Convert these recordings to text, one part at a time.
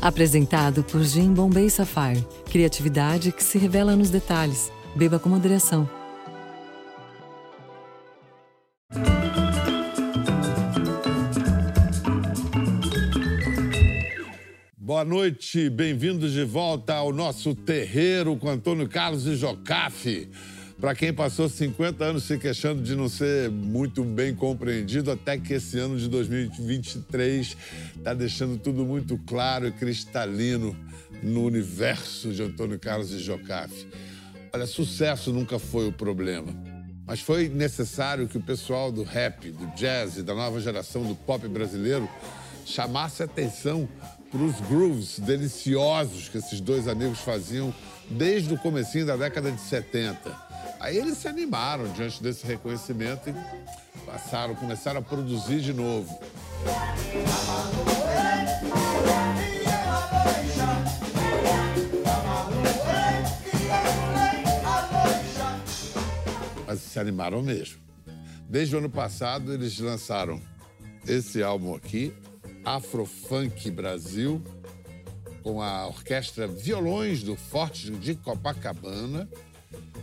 Apresentado por Jim Bombay Sapphire. Criatividade que se revela nos detalhes. Beba com moderação. Boa noite, bem-vindos de volta ao nosso terreiro com Antônio Carlos e Jocafe. Para quem passou 50 anos se queixando de não ser muito bem compreendido, até que esse ano de 2023 está deixando tudo muito claro e cristalino no universo de Antônio Carlos e Jocafe. Olha, sucesso nunca foi o problema, mas foi necessário que o pessoal do rap, do jazz e da nova geração do pop brasileiro chamasse atenção para os grooves deliciosos que esses dois amigos faziam desde o comecinho da década de 70. Aí eles se animaram diante desse reconhecimento e passaram, começaram a produzir de novo. Mas se animaram mesmo. Desde o ano passado, eles lançaram esse álbum aqui, Afrofunk Brasil, com a orquestra Violões do Forte de Copacabana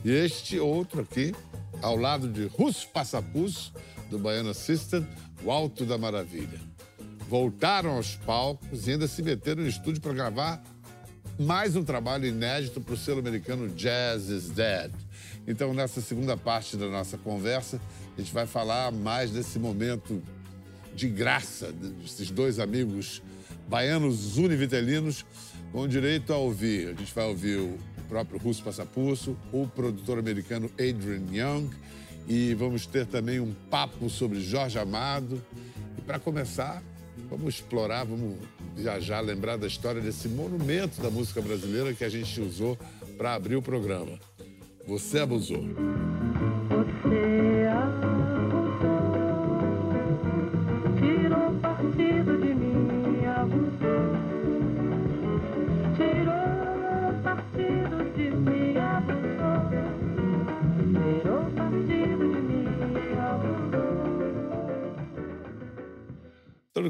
e este outro aqui, ao lado de Russo Passapus, do Baiano System, o Alto da Maravilha. Voltaram aos palcos e ainda se meteram no estúdio para gravar mais um trabalho inédito para o selo americano Jazz is Dead. Então, nessa segunda parte da nossa conversa, a gente vai falar mais desse momento de graça desses dois amigos baianos univitelinos com direito a ouvir. A gente vai ouvir o próprio Russo Passapulso, o produtor americano Adrian Young, e vamos ter também um papo sobre Jorge Amado. E para começar, vamos explorar, vamos viajar, lembrar da história desse monumento da música brasileira que a gente usou para abrir o programa. Você abusou. Você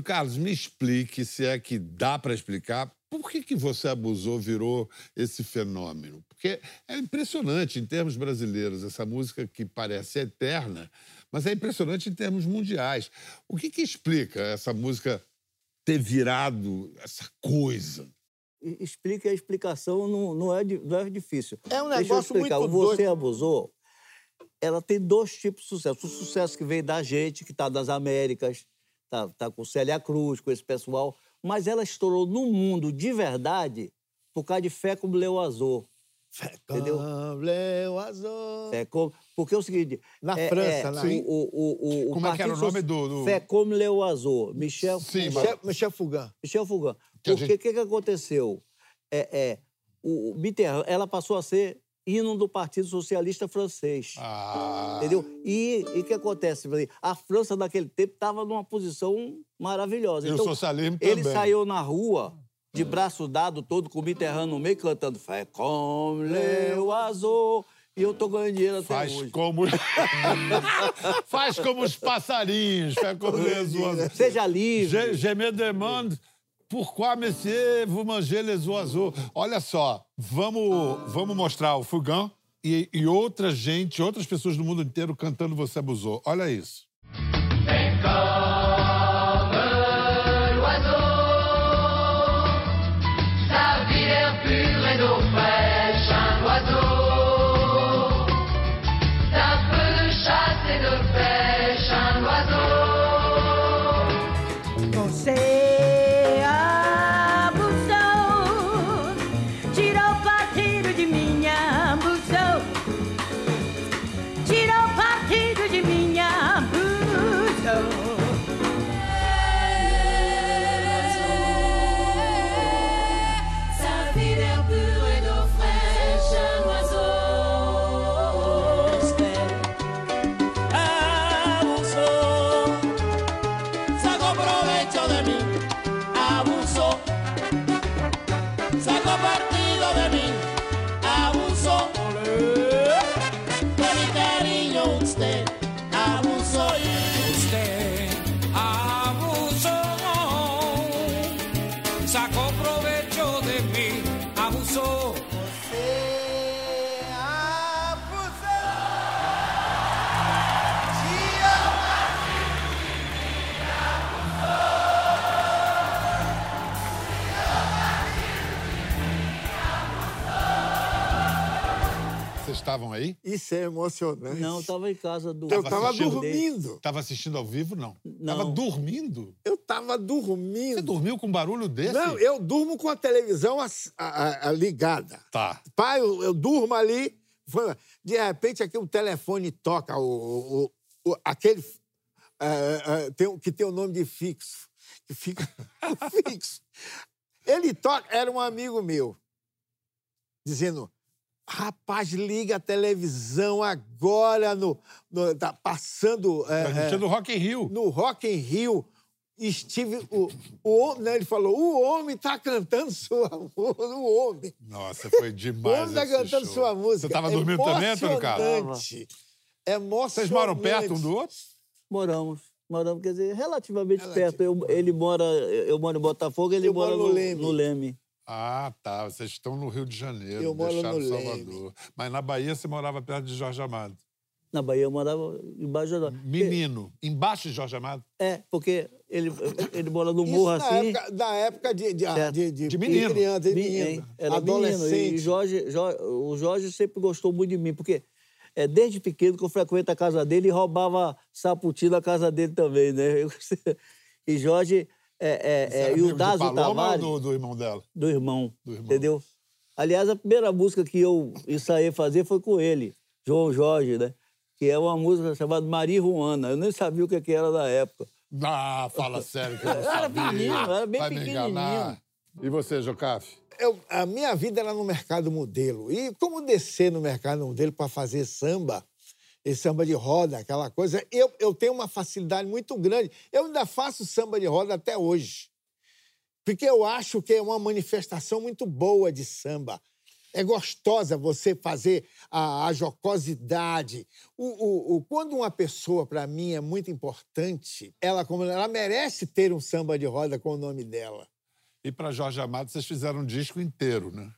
Carlos, me explique, se é que dá para explicar, por que, que você abusou virou esse fenômeno? Porque é impressionante em termos brasileiros, essa música que parece eterna, mas é impressionante em termos mundiais. O que, que explica essa música ter virado essa coisa? E- explica a explicação, não, não, é, não é difícil. É um Deixa eu negócio explicar. muito O Você doido. Abusou, ela tem dois tipos de sucesso. O sucesso que veio da gente, que está das Américas, tá, tá com Célia Cruz, com esse pessoal, mas ela estourou no mundo de verdade por causa de Fé como Leu Azul. Entendeu? Leu azul. Fé como... Porque é o seguinte... Na é, França, é, lá. o, o, o, o Como é que era o nome do- do- Fé como Leu Azul. Michel... Sim, mas- Michel, Michel Fugain. Michel Fugain. Que a Porque o gente- que, que aconteceu? É, é, o o Mitterrand, ela passou a ser hino do Partido Socialista Francês. Ah, Entendeu? E o que acontece? A França, naquele tempo, estava numa posição maravilhosa. E o Então, socialismo ele também. saiu na rua, de braço dado, todo com o Mitterrand no meio, cantando Fé comme le oiseau. E eu tô ganhando dinheiro até Faz hoje. como... Faz como os passarinhos, faz como. Seja livre. Je, je me demande pourquoi, monsieur, vous mangez les. Olha só, vamos, vamos mostrar o Fugão e, e outra gente, outras pessoas do mundo inteiro cantando Você Abusou. Olha isso. Isso é emocionante. Não, eu tava em casa do. Eu tava assistindo dormindo. Tava assistindo ao vivo, não? Não. Tava dormindo? Eu tava dormindo. Você dormiu com um barulho desse? Não, eu durmo com a televisão a- a- a ligada. Tá. Pai, eu, eu durmo ali. De repente, aqui o telefone toca, o, o- o- aquele é, é, tem que tem o nome de fixo. Que fica fixo. Ele toca, era um amigo meu, dizendo: rapaz, liga a televisão agora, no, no- tá passando. é, Transmitindo é, do Rock in Rio. no Rock in Rio, Steve, o, o, né, ele falou, o homem tá cantando sua música, o homem. Nossa, foi O demais homem tá esse cantando show. sua música. Você tava dormindo também, Antônio Carlos? Emocionante. Emocionante. Vocês moram perto um do outro? Moramos. Moramos, quer dizer, relativamente Relativo. perto. Eu- ele mora, eu moro em Botafogo, ele Eu mora no no, Leme. no Leme. Ah, tá. Vocês estão no Rio de Janeiro. Eu moro deixaram no Salvador. Mas na Bahia você morava perto de Jorge Amado. Na Bahia eu morava embaixo da. Menino. Embaixo de Jorge Amado? É, porque ele, ele mora no morro na assim. época, da época de, de, Certo. de, de, De menino. criança, de Meni- menino? Era menino. adolescente. E Jorge, Jo- o Jorge sempre gostou muito de mim, porque é desde pequeno que eu frequento a casa dele e roubava saputi na casa dele também, né? Eu- e Jorge é, é, é, era e o Dazo Paloma ou Tavares, do, do irmão dela? do irmão, Do irmão. entendeu? Aliás, a primeira música que eu ensaiei fazer foi com ele, João Jorge, né? Que é uma música chamada Maria Ruana. Eu nem sabia o que que era na época. Ah, fala sério que eu não era sabia. menino, eu era bem Vai me enganar. E você, Jocafe? Eu- a minha vida era no mercado modelo. E como descer no mercado modelo para fazer samba, esse samba de roda, aquela coisa, eu, eu tenho uma facilidade muito grande. Eu ainda faço samba de roda até hoje. Porque eu acho que é uma manifestação muito boa de samba. É gostosa você fazer a, a jocosidade. O, o- o- quando uma pessoa, para mim, é muito importante, ela, como ela merece ter um samba de roda com o nome dela. E para Jorge Amado, vocês fizeram um disco inteiro, né?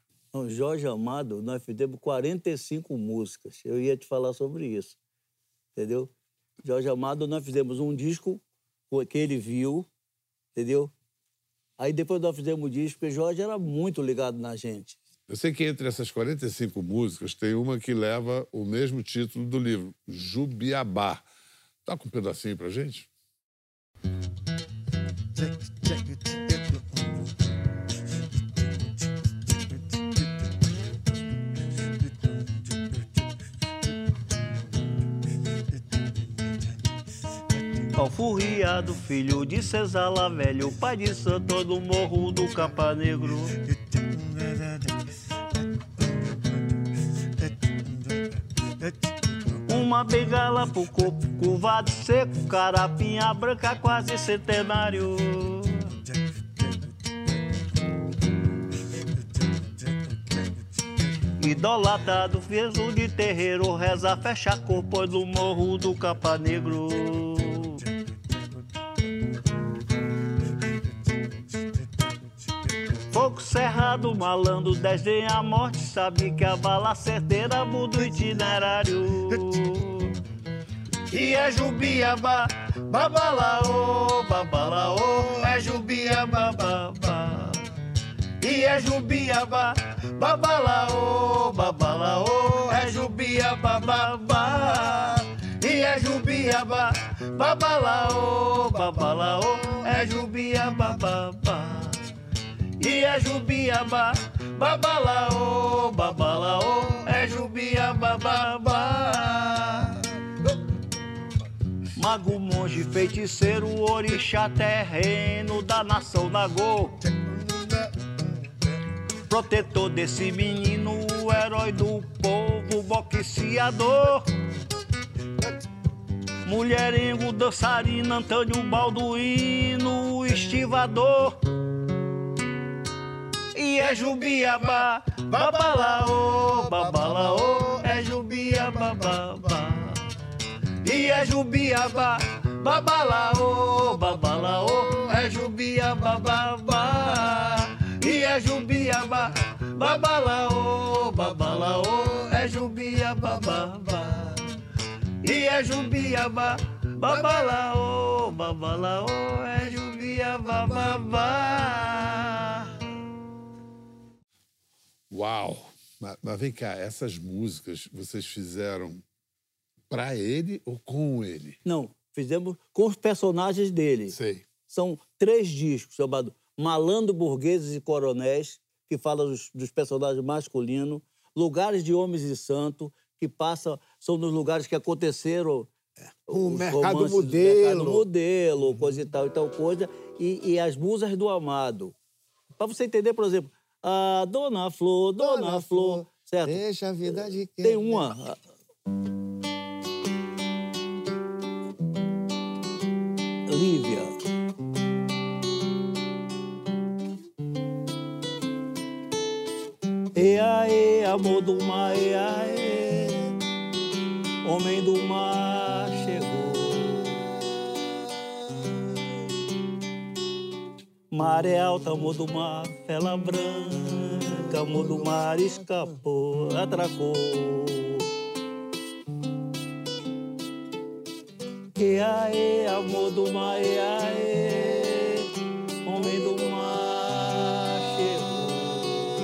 Jorge Amado, nós fizemos 45 músicas. Eu ia te falar sobre isso. Entendeu? Jorge Amado, nós fizemos um disco co- que ele viu, entendeu? Aí depois nós fizemos o disco, porque Jorge era muito ligado na gente. Eu sei que entre essas 45 músicas tem uma que leva o mesmo título do livro, Jubiabá. Com um pedacinho pra gente? Alfurriado, filho de Cesala Velho, pai de Santo do Morro do Capa Negro. Uma bengala pro corpo curvado seco, carapinha branca quase centenário. Idolatado, fez de terreiro, reza, fecha corpo do morro do Capa Negro. Fogo cerrado, malandro, desdém a morte, sabe que a bala certeira muda o itinerário. E é Jubiaba, babalaô, babalaô, é Jubiaba, babá. E é Jubiaba, babalaô, babalaô, é Jubiaba, babá. E é Jubiaba, babalaô, babalaô, é Jubiaba, babá. É Jubiaba, babalaô, babalaô, é Jubiaba, babá. Mago, monge, feiticeiro, orixá, terreno da nação Nagô. Protetor desse menino, o herói do povo, boxeador. Mulherengo, dançarino, Antônio Balduino, estivador. E é Jubiaba, babalaô, babalaô, é Jubiaba, babá. E é Jubiaba, babalaô, babalaô, é Jubiaba, babá. E é Jubiaba, Babalaô, babalaô, é jubiaba, babá. E é jubiaba, babalaô, babalaô, é jubiaba, babá. Uau! Mas, mas vem cá, essas músicas vocês fizeram pra ele ou com ele? Não, fizemos com os personagens dele. Sei. São três discos chamados Malandro, Burgueses e Coronéis, que fala dos, dos personagens masculinos, Lugares de Homens e Santos, que passa, são nos lugares que aconteceram. O os mercado romances modelo. Mercado modelo, coisa e tal e tal coisa, e, e as musas do amado. Para você entender, por exemplo, a Dona Flor, Dona, Dona Flor, Flor, certo? Deixa a vida de quem. Tem uma. Lívia. E aí, amor do mar, e aí, homem do mar Maré alta, amor do mar, vela branca, amor do mar escapou, atracou. E aí, amor do mar, e aí, homem do mar chegou.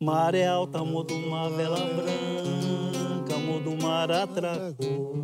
Maré alta, amor do mar, vela branca, amor do mar atracou.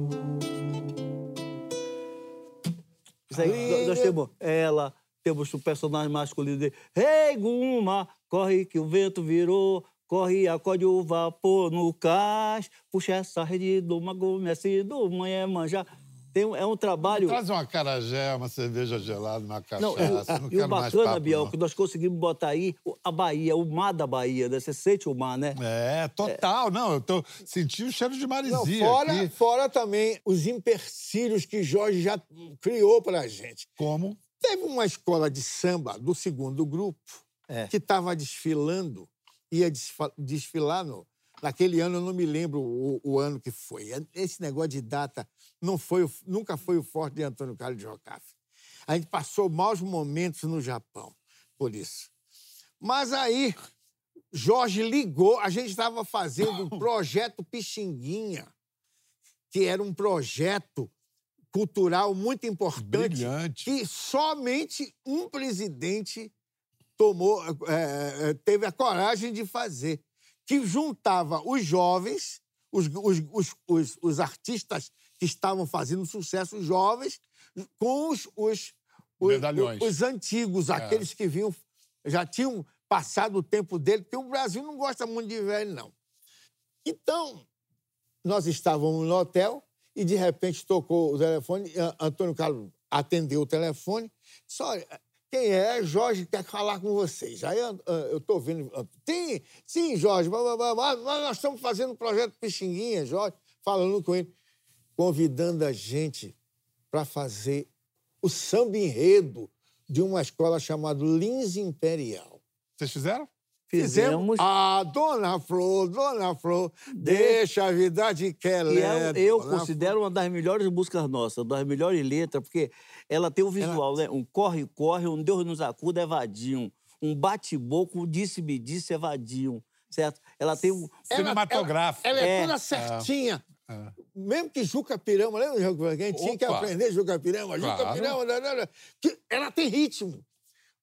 Isso aí, nós temos ela, temos o personagem masculino dele. Rei Guma, corre que o vento virou, corre, acorde o vapor no cais, puxa essa rede do magomesse do manhã manjar. Tem, um- é um trabalho... Traz uma carajé, uma cerveja gelada, uma Não, cachaça. e Não, o- e quero o mais bacana, papo, Biel, não. que nós conseguimos botar aí a Bahia, o mar da Bahia, né? Você sente o mar, né? É, total. Não, eu tô senti o cheiro de Não, maresia fora, aqui. fora também os empecilhos que Jorge já criou pra gente. Como? Teve uma escola de samba do segundo grupo É. que estava desfilando, ia desfilar no, naquele ano, eu não me lembro o, o ano que foi. Esse negócio de data não foi, nunca foi o forte de Antônio Carlos de Jocafe. A gente passou maus momentos no Japão por isso. Mas aí, Jorge ligou, a gente estava fazendo o projeto Pixinguinha, que era um projeto cultural muito importante Brilhante. que somente um presidente tomou, é, teve a coragem de fazer, que juntava os jovens, os, os, os, os artistas que estavam fazendo sucesso, jovens, com os, os, os, os antigos, aqueles que vinham, já tinham passado o tempo dele, porque o Brasil não gosta muito de velho, não. Então, nós estávamos no hotel e, de repente, tocou o telefone. Antônio Carlos atendeu o telefone. Disse, olha, quem é? Jorge quer falar com vocês. Aí eu estou vendo... Sim, sim, Jorge. blá, blá, Nós estamos fazendo um projeto Pixinguinha, Jorge. Falando com ele. Convidando a gente para fazer o samba enredo de uma escola chamada Lins Imperial. Vocês fizeram? Fizemos. A Dona Flor, Dona Flor, deixa a vida de que ela E é. eu, eu considero uma das melhores músicas nossas, das melhores letras, porque ela tem um visual, né? Um corre-corre, um Deus nos acuda é vadinho. Um bate-boco, um disse-me disse é vadinho. Certo? Ela tem um. Ela- Cinematográfico. Ela, ela é, É. toda certinha. Mesmo que Juca Pirama, lembra, Juca? Quem tinha que aprender Juca Pirama? Juca Claro. Pirama, né, né, né, que ela tem ritmo.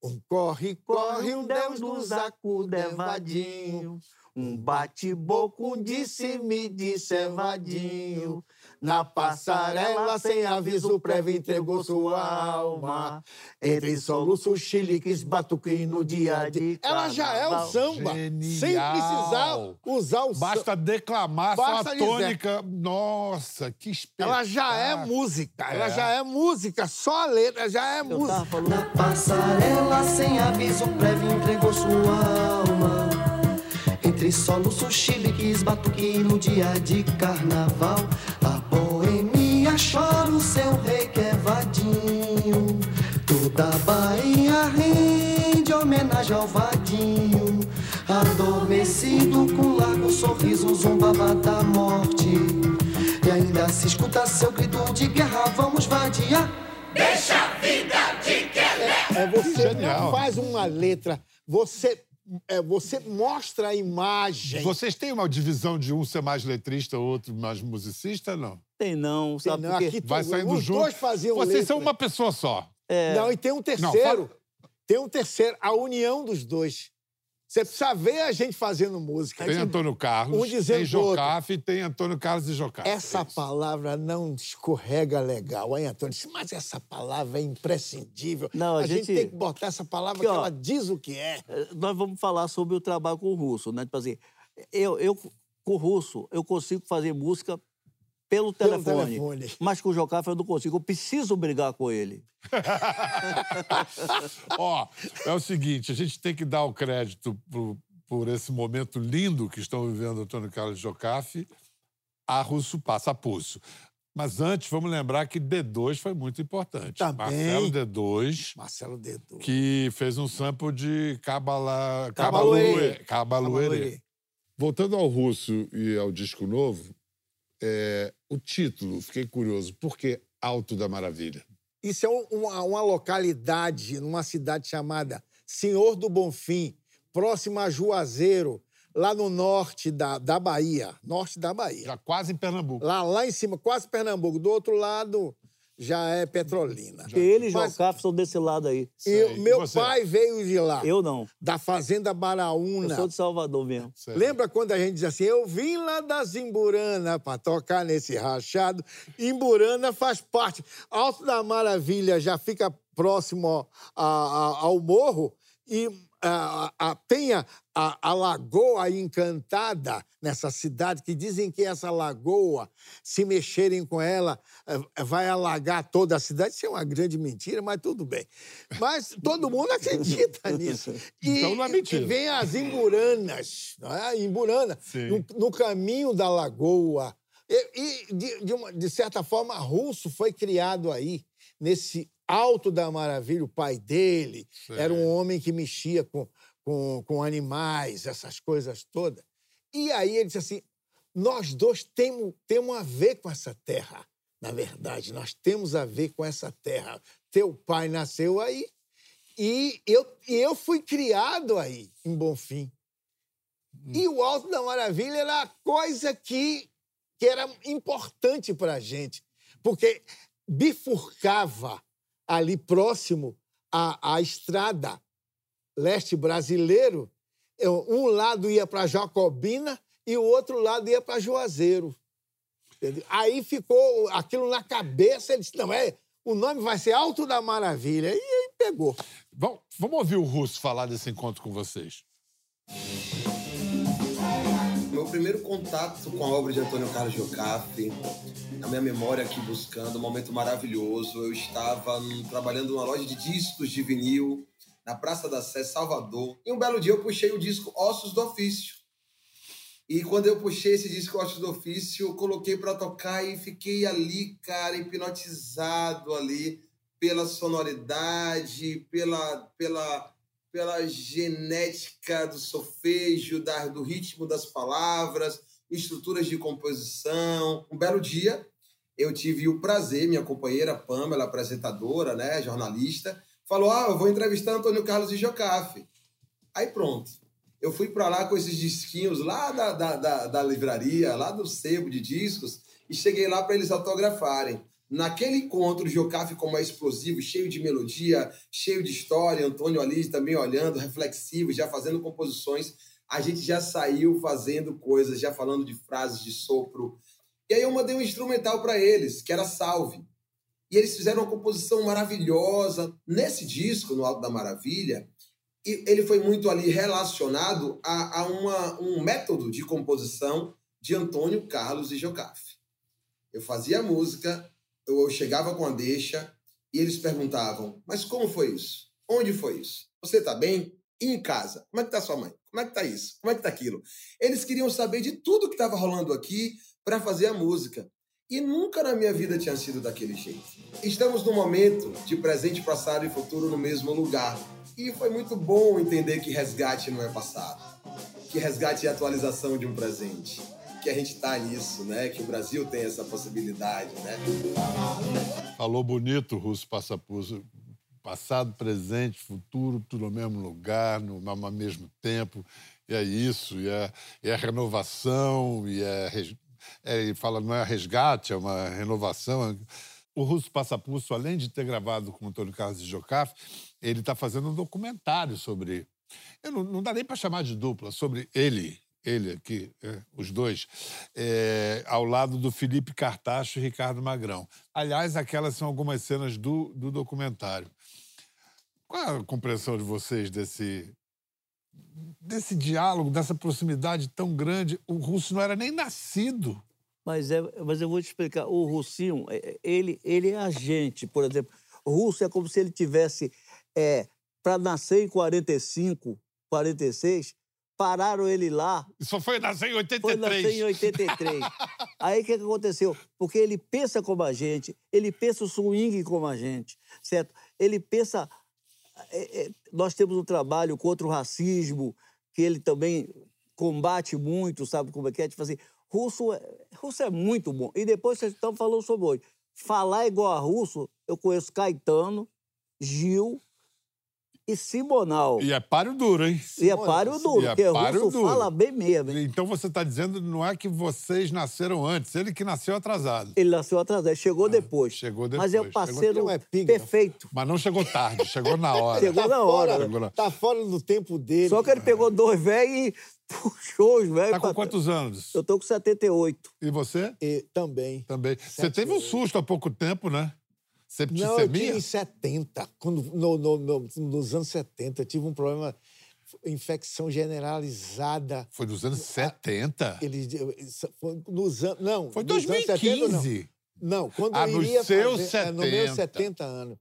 Um corre, corre, um Deus nos acuda é vadinho. Um bate-boco, disse é vadinho. Na passarela, sem aviso prévio, entregou sua alma. Entre soluços, chiliques, batuque no dia dia. Ela já é o samba, sem Genial. precisar usar o samba. Basta declamar, só Basta dizer. tônica. Nossa, que espetáculo. Ela já é música, ela já é música, só a letra já é Eu música. tava. Na passarela, sem aviso prévio, entregou sua alma. Entre soluços, chiliques, batuque no dia de carnaval. Adormecido com largo sorriso, zombava da morte. E ainda se escuta seu grito de guerra, vamos vadiar. Deixa a vida de Kelé! É você Genial. não faz uma letra, você, é, você mostra a imagem. Vocês têm uma divisão de um ser mais letrista, outro mais musicista, não? Tem não, Tem sabe não, por quê? aqui Vai tu- saindo os junto. dois faziam Vocês letra. são uma pessoa só. É, Não, e tem um terceiro. fala- Tem um terceiro, a união dos dois. Você precisa ver a gente fazendo música. Tem gente- Antônio Carlos, um dizendo tem. Jocafe e tem Antônio Carlos e Jocafe. Essa É palavra não escorrega legal, hein, Antônio? Mas essa palavra é imprescindível. Não, a a gente... gente- tem que botar essa palavra Aqui, que ó. ela diz o que é. É, nós vamos falar sobre o trabalho com o russo, né? Tipo assim, eu, eu com o russo, eu consigo fazer música pelo Pelo telefone. telefone. Mas com o Jocafe eu não consigo. Eu preciso brigar com ele. Ó, é o seguinte, a gente tem que dar o crédito por, por esse momento lindo que estão vivendo Antônio Carlos e Jocafe, a Russo Passa Pulso. Mas antes, vamos lembrar que D2 foi muito importante. Também. Marcelo D2, Marcelo Dedo. que fez um sample de Cabala... Cabaluerê. Cabaluerê. Voltando ao russo e ao disco novo, é, o título, fiquei curioso, por que Alto da Maravilha? Isso é um- uma, uma localidade numa cidade chamada Senhor do Bonfim, próxima a Juazeiro, lá no norte da, da Bahia. Norte da Bahia. Já quase em Pernambuco. Lá, lá em cima, quase Pernambuco. Do outro lado já é Petrolina. Ele e Mas- Jocafe são desse lado aí. E Sei. meu pai veio de lá, Eu não. da Fazenda Eu Baraúna. sou de Salvador mesmo. Sei. Lembra quando a gente dizia assim, eu vim lá das Imburana para tocar nesse rachado? Imburana faz parte. Alto da Maravilha já fica próximo ao- a- a- ao morro e a, a- tem a, a- lagoa encantada nessa cidade, que dizem que essa lagoa, se mexerem com ela, eh, vai alagar toda a cidade. Isso é uma grande mentira, mas tudo bem. Mas todo mundo acredita nisso. E, Então não é mentira. e vem as Imburanas, não é? Imburana, no, no caminho da lagoa. E, e, de, de uma- de certa forma, Russo foi criado aí, nesse Alto da Maravilha. O pai dele Sei. era um homem que mexia com, com, com animais, essas coisas todas. E aí ele disse assim: nós dois temos, temos a ver com essa terra. Na verdade, nós temos a ver com essa terra. Teu pai nasceu aí e eu, e eu fui criado aí, em Bonfim. E o Alto da Maravilha era a coisa que, que era importante para a gente, porque bifurcava ali próximo à, à estrada leste brasileiro. Um lado ia para Jacobina e o outro lado ia para Juazeiro. Entendeu? Aí ficou aquilo na cabeça, ele disse, não, é, o nome vai ser Alto da Maravilha. E aí pegou. Bom, vamos ouvir o Russo falar desse encontro com vocês. Primeiro contato com a obra de Antônio Carlos Jocafe, a minha memória aqui buscando, um momento maravilhoso. Eu estava hum, trabalhando numa loja de discos de vinil, na Praça da Sé, Salvador. E um belo dia eu puxei o disco Ossos do Ofício. E quando eu puxei esse disco Ossos do Ofício, eu coloquei para tocar e fiquei ali, cara, hipnotizado ali pela sonoridade, pela, pela, pela genética do solfejo, da, do ritmo das palavras, estruturas de composição. Um belo dia, eu tive o prazer, minha companheira Pamela, apresentadora, né, jornalista, falou: Ah, eu vou entrevistar Antônio Carlos e Jocafe. Aí pronto. Eu fui para lá com esses disquinhos lá da, da, da, da livraria, lá do sebo de discos, e cheguei lá para eles autografarem. Naquele encontro, o Jocafe como é explosivo, cheio de melodia, cheio de história, Antônio ali também olhando, reflexivo, já fazendo composições, a gente já saiu fazendo coisas, já falando de frases de sopro. E aí eu mandei um instrumental para eles, que era Salve. E eles fizeram uma composição maravilhosa. Nesse disco, no Alto da Maravilha, e ele foi muito ali relacionado a, a uma, um método de composição de Antônio Carlos e Jocafe. Eu fazia música, eu, chegava com a deixa e eles perguntavam: Mas como foi isso? Onde foi isso? Você tá bem? E em casa? Como é que tá sua mãe? Como é que tá isso? Como é que tá aquilo? Eles queriam saber de tudo que estava rolando aqui para fazer a música. E nunca na minha vida tinha sido daquele jeito. Estamos num momento de presente, passado e futuro no mesmo lugar. E foi muito bom entender que resgate não é passado. Que resgate é atualização de um presente. Que a gente tá nisso, né? Que o Brasil tem essa possibilidade, né? Falou bonito, Russo Passa Pulso. Passado, presente, futuro, tudo ao mesmo lugar, no, mesmo tempo. E é isso, e é, e é renovação, e é, é. Ele fala, não é resgate, é uma renovação. O Russo Passapulso, além de ter gravado com o Antônio Carlos de Jocafe, ele está fazendo um documentário sobre. Eu não, não dá nem para chamar de dupla, sobre ele, ele aqui, é, os dois, é, ao lado do Felipe Cartacho e Ricardo Magrão. Aliás, aquelas são algumas cenas do, do documentário. Qual a compreensão de vocês desse, desse diálogo, dessa proximidade tão grande? O Russo não era nem nascido. Mas, é, mas eu vou te explicar. O Russinho, é, é, ele, ele é agente, por exemplo. O Russo é como se ele tivesse. É, Para nascer em 45, 46, pararam ele lá. Só foi nascer em 83. Foi nascer em 83. Aí o que, que aconteceu? Porque ele pensa como a gente, ele pensa o swing como a gente, certo? Ele pensa. é, é, nós temos um trabalho contra o racismo, que ele também combate muito, sabe como é que é? Tipo assim, russo é, russo é muito bom. E depois vocês estão falando sobre hoje. Falar igual a russo, eu conheço Caetano, Gil e Simonal. E é páreo duro, hein? E é páreo duro, E é porque páreo russo duro. fala bem mesmo. hein? Então você está dizendo não é que vocês nasceram antes, ele que nasceu atrasado. Ele nasceu atrasado, chegou depois. Ah, Chegou depois. Mas é o Chegou- parceiro Não é perfeito. Mas não chegou tarde, chegou na hora. Chegou na hora. Fora, Chegou na- Tá fora do tempo dele. Só que ele pegou dois velhos e puxou os velhos. Tá com pra- quantos anos? Eu tô com 78. E você? E, também. Também. Você teve um susto há pouco tempo, né? Não, eu tinha Septicemia? em 70, quando, no, no- no- nos anos 70, eu tive um problema, infecção generalizada. Foi dos anos 70? Eles, foi nos anos, não, Foi nos anos 70, 2015. não. Não, quando Ah, eu nos iria seus fazer, é, nos meus 70. 70 anos.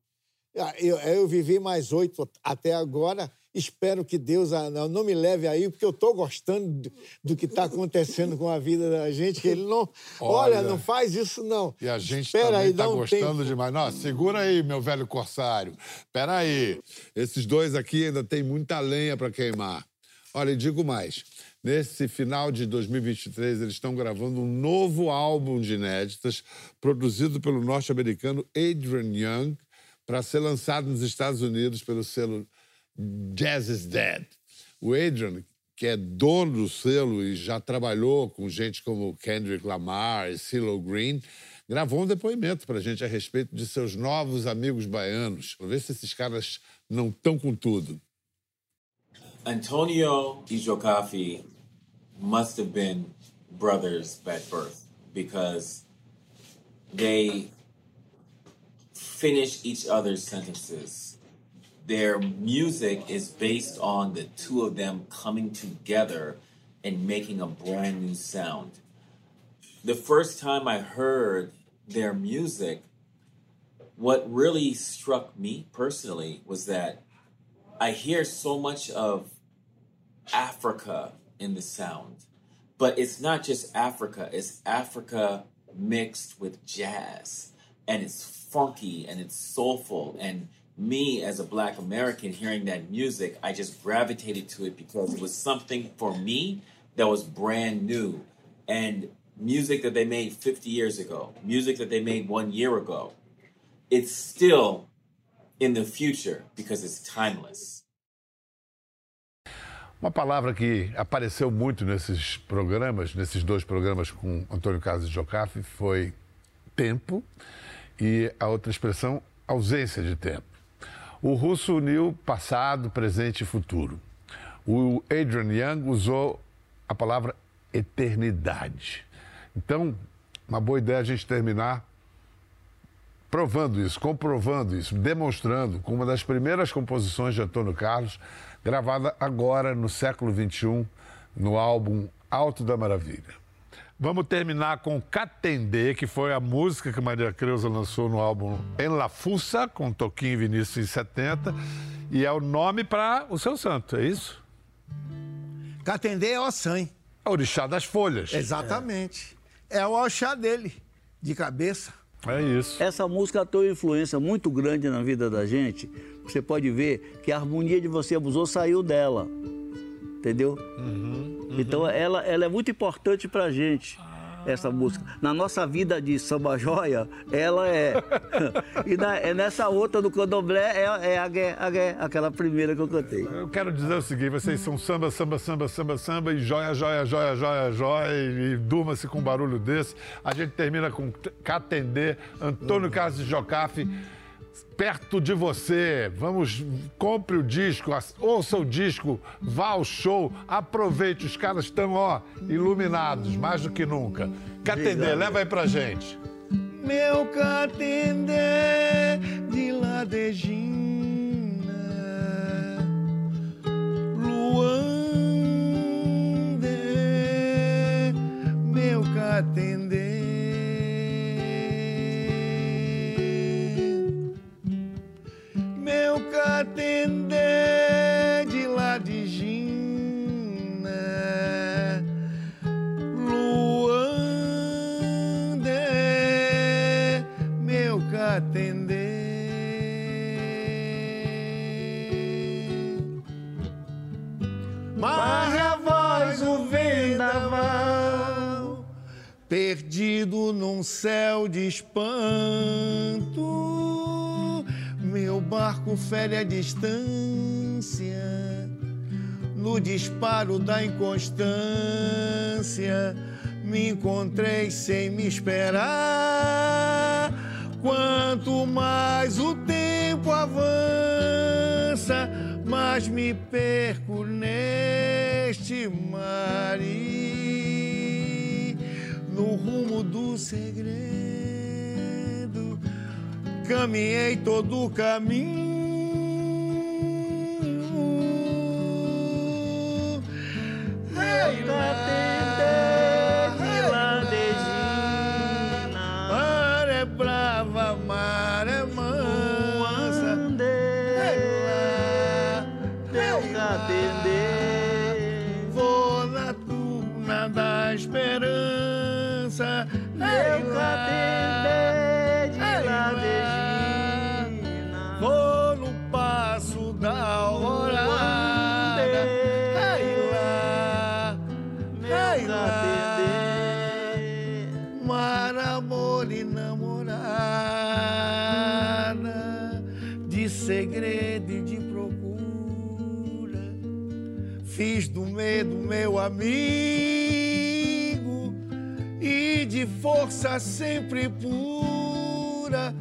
Ah, Eu, eu vivi mais oito até agora. Espero que Deus ah, não, me leve aí, porque eu estou gostando do, que está acontecendo com a vida da gente. Que ele não. Olha, Olha. não faz isso, não. E a gente Espera tá dá um gostando tempo. demais. Não, segura aí, meu velho corsário. Espera aí. Esses dois aqui ainda tem muita lenha para queimar. Olha, e digo mais. Nesse final de 2023, eles estão gravando um novo álbum de inéditas, produzido pelo norte-americano Adrian Young, para ser lançado nos Estados Unidos pelo selo Jazz is Dead. O Adrian, que é dono do selo e já trabalhou com gente como Kendrick Lamar e CeeLo Green, gravou um depoimento para a gente a respeito de seus novos amigos baianos. Vamos ver se esses caras não estão com tudo. Antonio e Jocafi must have been brothers at birth because they finish each other's sentences. Their music is based on the two of them coming together and making a brand new sound. The first time I heard their music, what really struck me personally was that I hear so much of Africa in the sound, but it's not just Africa, it's Africa mixed with jazz. And it's funky and it's soulful. And me, as a black American, hearing that music, I just gravitated to it because it was something for me that was brand new. And music that they made 50 years ago, music that they made one year ago, it's still in the future because it's timeless. Uma palavra que apareceu muito nesses programas, nesses dois programas com Antônio Carlos Jocafe, foi tempo e a outra expressão, ausência de tempo. O russo uniu passado, presente e futuro. O Adrian Young usou a palavra eternidade. Então, uma boa ideia a gente terminar provando isso, comprovando isso, demonstrando com uma das primeiras composições de Antônio Carlos, gravada agora no século XXI, no álbum Alto da Maravilha. Vamos terminar com Catendê, que foi a música que Maria Creuza lançou no álbum En La Fussa, com Toquinho e Vinícius em 70, e é o nome para o seu santo, é isso? Catendê é o sangue. É o orixá das folhas. Exatamente. É, o orixá dele, de cabeça. É isso. Essa música tem uma influência muito grande na vida da gente. Você pode ver que a harmonia de Você Abusou saiu dela. Entendeu? Então ela, ela é muito importante pra gente. essa música. Na nossa vida de samba joia, ela é. e na, é nessa outra do candomblé é, é a gué, a gué, aquela primeira que eu cantei. Eu quero dizer o seguinte: vocês são samba, samba, samba, samba, samba e joia, joia, joia, joia, joia. E, e durma-se com um barulho desse. A gente termina com Catendê, Antônio Carlos de Jocafe. Perto de você, vamos, compre o disco, ouça o disco, vá ao show, aproveite, os caras estão, ó, iluminados, mais do que nunca. Catendê, leva aí pra gente. Meu catendê de ladejina Luande Meu catendê Meu catendê barco fere a distância no disparo da inconstância, me encontrei sem me esperar. Quanto mais o tempo avança, mais me perco neste mar. No rumo do segredo, caminhei todo o caminho. Segredo e de procura. Fiz do medo meu amigo e de força sempre pura.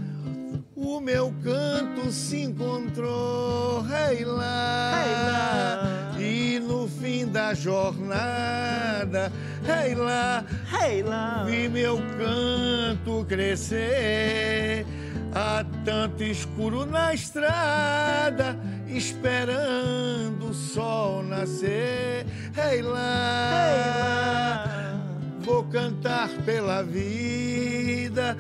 O meu canto se encontrou, ei lá, e no fim da jornada, ei lá, Ei lá. Vi meu canto crescer, há tanto escuro na estrada, esperando o sol nascer. Ei lá, vou cantar pela vida.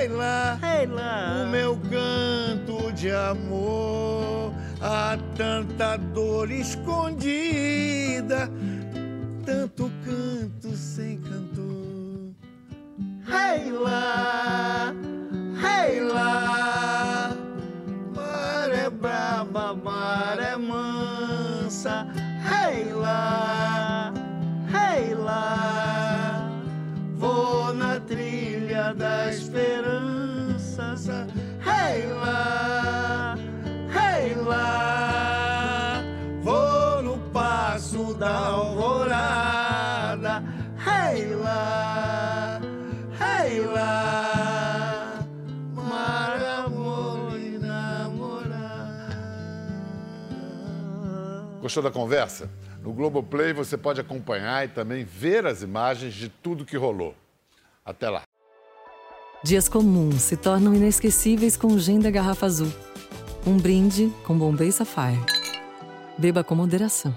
Ei lá, lá. o meu canto de amor, há tanta dor escondida, tanto canto sem cantor. Ei lá, Gostou da conversa? No Globoplay você pode acompanhar e também ver as imagens de tudo que rolou. Até lá. Dias comuns se tornam inesquecíveis com o gin da garrafa azul. Um brinde com Bombay Sapphire. Beba com moderação.